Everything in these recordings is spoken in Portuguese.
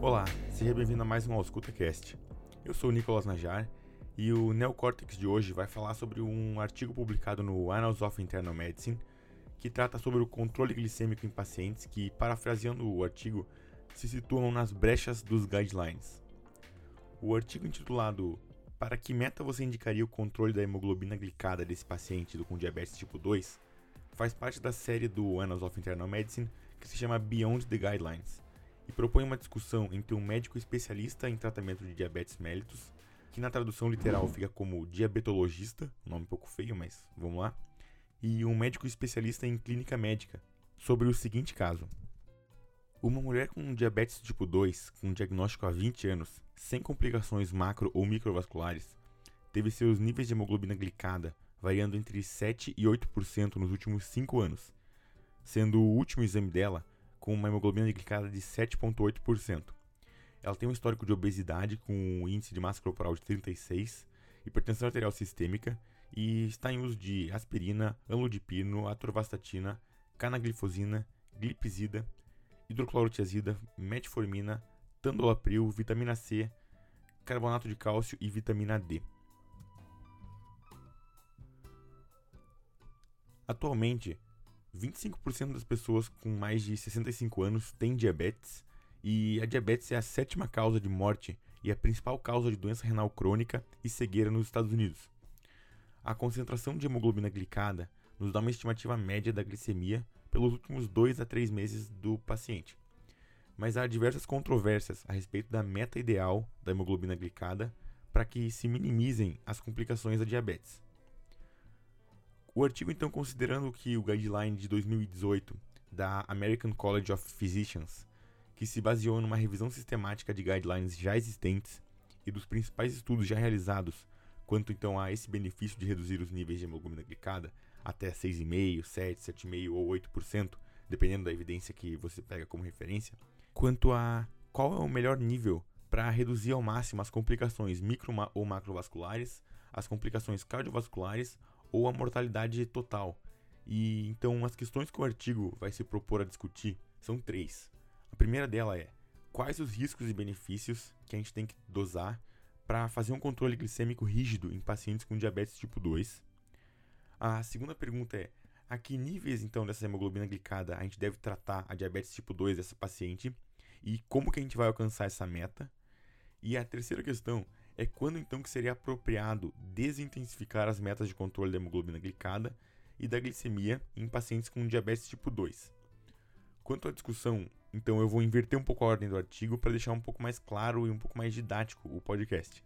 Olá, seja bem-vindo a mais um AuscultaCast. Eu sou o Nicolas Najar e o Neocortex de hoje vai falar sobre um artigo publicado no Annals of Internal Medicine que trata sobre o controle glicêmico em pacientes que, parafraseando o artigo, se situam nas brechas dos guidelines. O artigo intitulado Para que meta você indicaria o controle da hemoglobina glicada desse paciente com diabetes tipo 2 faz parte da série do Annals of Internal Medicine que se chama Beyond the Guidelines e propõe uma discussão entre um médico especialista em tratamento de diabetes mellitus, que na tradução literal fica como diabetologista, nome um pouco feio, mas vamos lá, e um médico especialista em clínica médica, sobre o seguinte caso. Uma mulher com diabetes tipo 2, com diagnóstico há 20 anos, sem complicações macro ou microvasculares, teve seus níveis de hemoglobina glicada variando entre 7 e 8% nos últimos 5 anos, sendo o último exame dela com uma hemoglobina glicada de 7,8%. Ela tem um histórico de obesidade com um índice de massa corporal de 36, hipertensão arterial sistêmica e está em uso de aspirina, amlodipino, atorvastatina, canaglifosina, glipizida, hidroclorotiazida, metformina, tandolapril, vitamina C, carbonato de cálcio e vitamina D. Atualmente, 25% das pessoas com mais de 65 anos têm diabetes, e a diabetes é a sétima causa de morte e a principal causa de doença renal crônica e cegueira nos Estados Unidos. A concentração de hemoglobina glicada nos dá uma estimativa média da glicemia pelos últimos 2 a 3 meses do paciente. Mas há diversas controvérsias a respeito da meta ideal da hemoglobina glicada para que se minimizem as complicações da diabetes. O artigo, então, considerando que o guideline de 2018 da American College of Physicians, que se baseou numa revisão sistemática de guidelines já existentes e dos principais estudos já realizados quanto então a esse benefício de reduzir os níveis de hemoglobina glicada até 6,5%, 7%, 7,5% ou 8%, dependendo da evidência que você pega como referência, quanto a qual é o melhor nível para reduzir ao máximo as complicações micro ou macrovasculares, as complicações cardiovasculares ou a mortalidade total. E então as questões que o artigo vai se propor a discutir são três. A primeira dela é quais os riscos e benefícios que a gente tem que dosar para fazer um controle glicêmico rígido em pacientes com diabetes tipo 2. A segunda pergunta é a que níveis então dessa hemoglobina glicada a gente deve tratar a diabetes tipo 2 dessa paciente e como que a gente vai alcançar essa meta. E a terceira questão é quando então que seria apropriado desintensificar as metas de controle da hemoglobina glicada e da glicemia em pacientes com diabetes tipo 2. Quanto à discussão, então eu vou inverter um pouco a ordem do artigo para deixar um pouco mais claro e um pouco mais didático o podcast.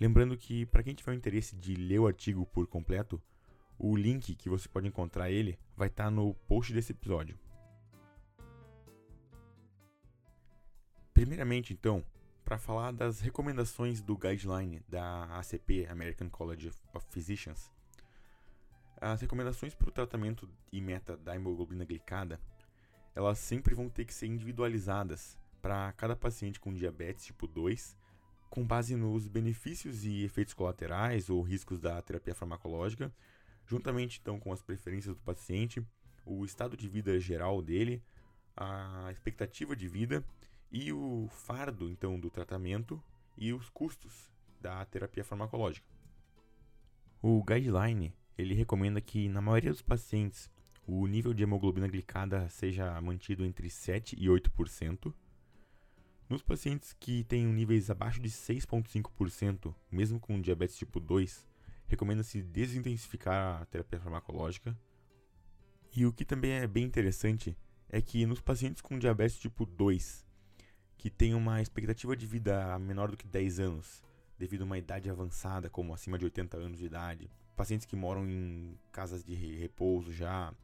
Lembrando que para quem tiver o interesse de ler o artigo por completo, o link que você pode encontrar ele vai estar tá no post desse episódio. Primeiramente, então, para falar das recomendações do guideline da ACP, American College of Physicians. As recomendações para o tratamento e meta da hemoglobina glicada, elas sempre vão ter que ser individualizadas para cada paciente com diabetes tipo 2, com base nos benefícios e efeitos colaterais ou riscos da terapia farmacológica, juntamente então com as preferências do paciente, o estado de vida geral dele, a expectativa de vida e o fardo então do tratamento e os custos da terapia farmacológica. O guideline ele recomenda que na maioria dos pacientes o nível de hemoglobina glicada seja mantido entre 7 e 8%. Nos pacientes que têm níveis abaixo de 6,5%, mesmo com diabetes tipo 2, recomenda-se desintensificar a terapia farmacológica. E o que também é bem interessante é que nos pacientes com diabetes tipo 2 que tem uma expectativa de vida menor do que 10 anos, devido a uma idade avançada, como acima de 80 anos de idade, pacientes que moram em casas de repouso já,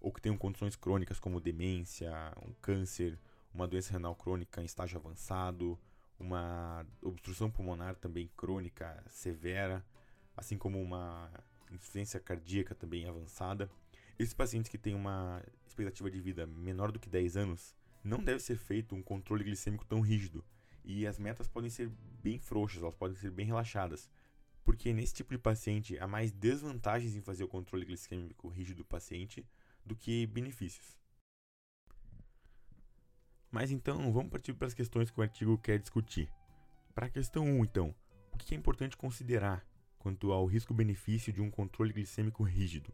ou que tenham condições crônicas como demência, um câncer, uma doença renal crônica em estágio avançado, uma obstrução pulmonar também crônica severa, assim como uma insuficiência cardíaca também avançada. Esses pacientes que têm uma expectativa de vida menor do que 10 anos não deve ser feito um controle glicêmico tão rígido e as metas podem ser bem frouxas, elas podem ser bem relaxadas, porque nesse tipo de paciente há mais desvantagens em fazer o controle glicêmico rígido do paciente do que benefícios. Mas então, vamos partir para as questões que o artigo quer discutir. Para a questão 1, então, o que é importante considerar quanto ao risco-benefício de um controle glicêmico rígido?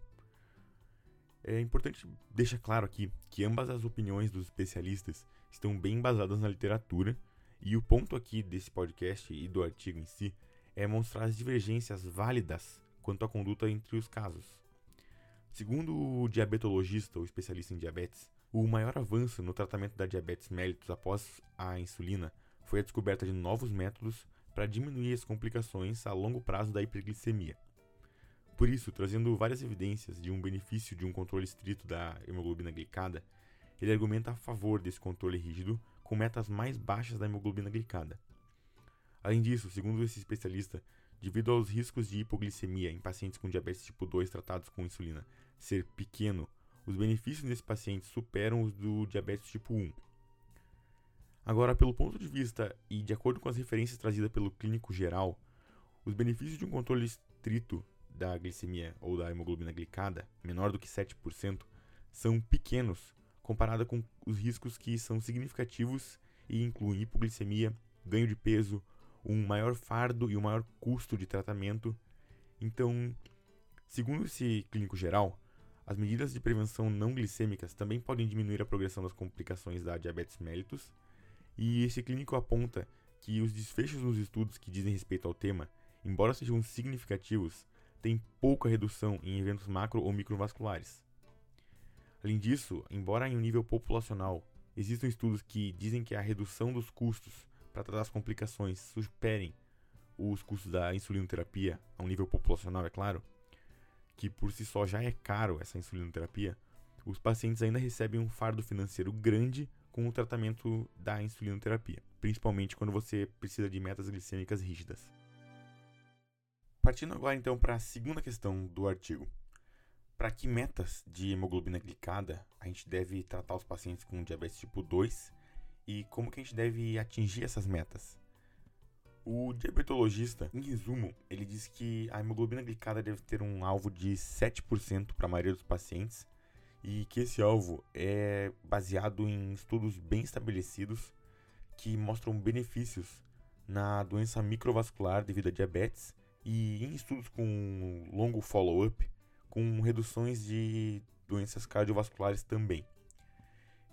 É importante deixar claro aqui que ambas as opiniões dos especialistas estão bem embasadas na literatura, e o ponto aqui desse podcast e do artigo em si é mostrar as divergências válidas quanto à conduta entre os casos. Segundo o diabetologista ou especialista em diabetes, o maior avanço no tratamento da diabetes mellitus após a insulina foi a descoberta de novos métodos para diminuir as complicações a longo prazo da hiperglicemia. Por isso, trazendo várias evidências de um benefício de um controle estrito da hemoglobina glicada, ele argumenta a favor desse controle rígido com metas mais baixas da hemoglobina glicada. Além disso, segundo esse especialista, devido aos riscos de hipoglicemia em pacientes com diabetes tipo 2 tratados com insulina ser pequeno os benefícios desse paciente superam os do diabetes tipo 1. Agora, pelo ponto de vista e de acordo com as referências trazidas pelo clínico geral, os benefícios de um controle estrito da glicemia ou da hemoglobina glicada, menor do que 7%, são pequenos comparado com os riscos que são significativos e incluem hipoglicemia, ganho de peso, um maior fardo e um maior custo de tratamento. Então, segundo esse clínico geral, as medidas de prevenção não glicêmicas também podem diminuir a progressão das complicações da diabetes mellitus, e esse clínico aponta que os desfechos nos estudos que dizem respeito ao tema, embora sejam significativos, têm pouca redução em eventos macro ou microvasculares. Além disso, embora em um nível populacional existam estudos que dizem que a redução dos custos para tratar as complicações superem os custos da insulinoterapia, a um nível populacional, é claro, que por si só já é caro essa insulinoterapia, os pacientes ainda recebem um fardo financeiro grande com o tratamento da insulinoterapia, principalmente quando você precisa de metas glicêmicas rígidas. Partindo agora então para a segunda questão do artigo. Para que metas de hemoglobina glicada a gente deve tratar os pacientes com diabetes tipo 2 e como que a gente deve atingir essas metas? O diabetologista, em resumo, ele diz que a hemoglobina glicada deve ter um alvo de 7% para a maioria dos pacientes e que esse alvo é baseado em estudos bem estabelecidos que mostram benefícios na doença microvascular devido a diabetes e em estudos com longo follow-up com reduções de doenças cardiovasculares também.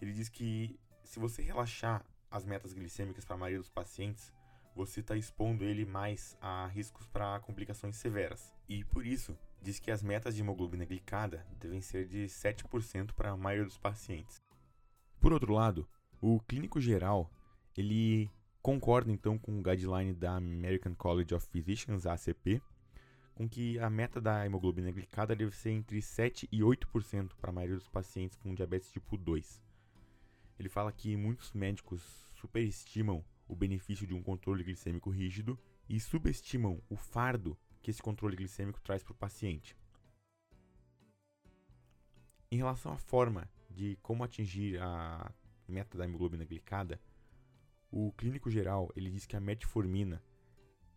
Ele diz que se você relaxar as metas glicêmicas para a maioria dos pacientes, você está expondo ele mais a riscos para complicações severas. E por isso, diz que as metas de hemoglobina glicada devem ser de 7% para a maioria dos pacientes. Por outro lado, o clínico geral, ele concorda então com o guideline da American College of Physicians, ACP, com que a meta da hemoglobina glicada deve ser entre 7 e 8% para a maioria dos pacientes com diabetes tipo 2. Ele fala que muitos médicos superestimam o benefício de um controle glicêmico rígido e subestimam o fardo que esse controle glicêmico traz para o paciente. Em relação à forma de como atingir a meta da hemoglobina glicada, o clínico geral ele diz que a metformina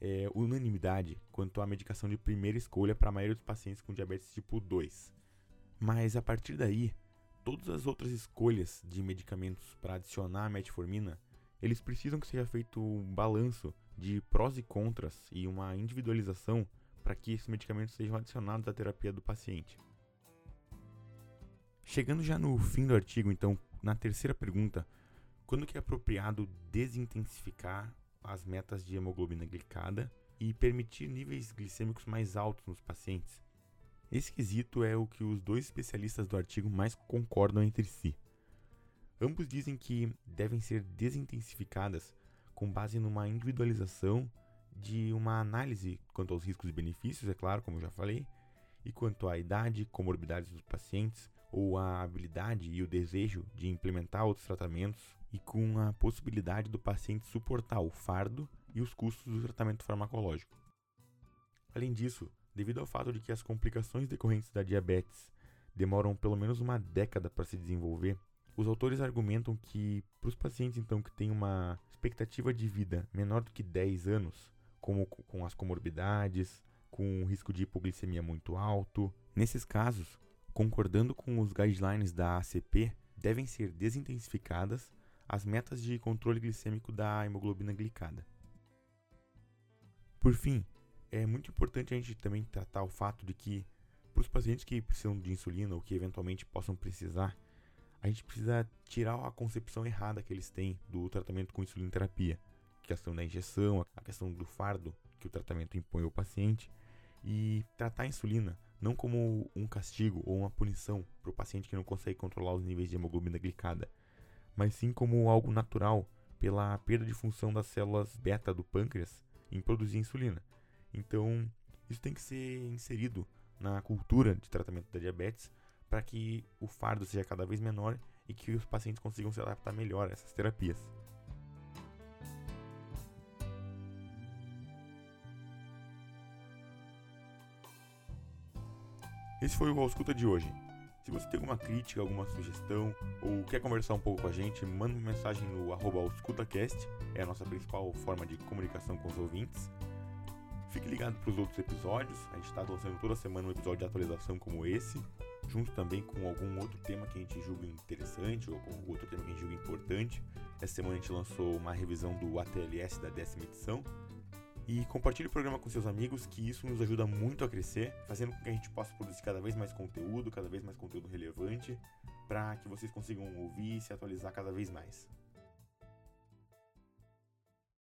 é unanimidade quanto à medicação de primeira escolha para a maioria dos pacientes com diabetes tipo 2. Mas a partir daí, todas as outras escolhas de medicamentos para adicionar a metformina eles precisam que seja feito um balanço de prós e contras e uma individualização para que esses medicamentos sejam adicionados à terapia do paciente. Chegando já no fim do artigo, então, na terceira pergunta, quando que é apropriado desintensificar as metas de hemoglobina glicada e permitir níveis glicêmicos mais altos nos pacientes? Esse quesito é o que os dois especialistas do artigo mais concordam entre si. Ambos dizem que devem ser desintensificadas com base numa individualização de uma análise quanto aos riscos e benefícios, é claro, como eu já falei, e quanto à idade, comorbidades dos pacientes, ou a habilidade e o desejo de implementar outros tratamentos, e com a possibilidade do paciente suportar o fardo e os custos do tratamento farmacológico. Além disso, devido ao fato de que as complicações decorrentes da diabetes demoram pelo menos uma década para se desenvolver, os autores argumentam que, para os pacientes então que têm uma expectativa de vida menor do que 10 anos, como com as comorbidades, com o risco de hipoglicemia muito alto, nesses casos, concordando com os guidelines da ACP, devem ser desintensificadas as metas de controle glicêmico da hemoglobina glicada. Por fim, é muito importante a gente também tratar o fato de que, para os pacientes que precisam de insulina ou que eventualmente possam precisar, a gente precisa tirar a concepção errada que eles têm do tratamento com insulina terapia, a questão da injeção, a questão do fardo que o tratamento impõe ao paciente, e tratar a insulina não como um castigo ou uma punição para o paciente que não consegue controlar os níveis de hemoglobina glicada, mas sim como algo natural pela perda de função das células beta do pâncreas em produzir insulina. Então, isso tem que ser inserido na cultura de tratamento da diabetes para que o fardo seja cada vez menor e que os pacientes consigam se adaptar melhor a essas terapias. Esse foi o Ausculta de hoje. Se você tem alguma crítica, alguma sugestão ou quer conversar um pouco com a gente, manda uma mensagem no arroba AuscultaCast, é a nossa principal forma de comunicação com os ouvintes. Fique ligado para os outros episódios, a gente está lançando toda semana um episódio de atualização como esse, junto também com algum outro tema que a gente julga interessante ou algum outro tema que a gente julga importante. Essa semana a gente lançou uma revisão do ATLS da décima edição, e compartilhe o programa com seus amigos, que isso nos ajuda muito a crescer, fazendo com que a gente possa produzir cada vez mais conteúdo, cada vez mais conteúdo relevante, para que vocês consigam ouvir e se atualizar cada vez mais.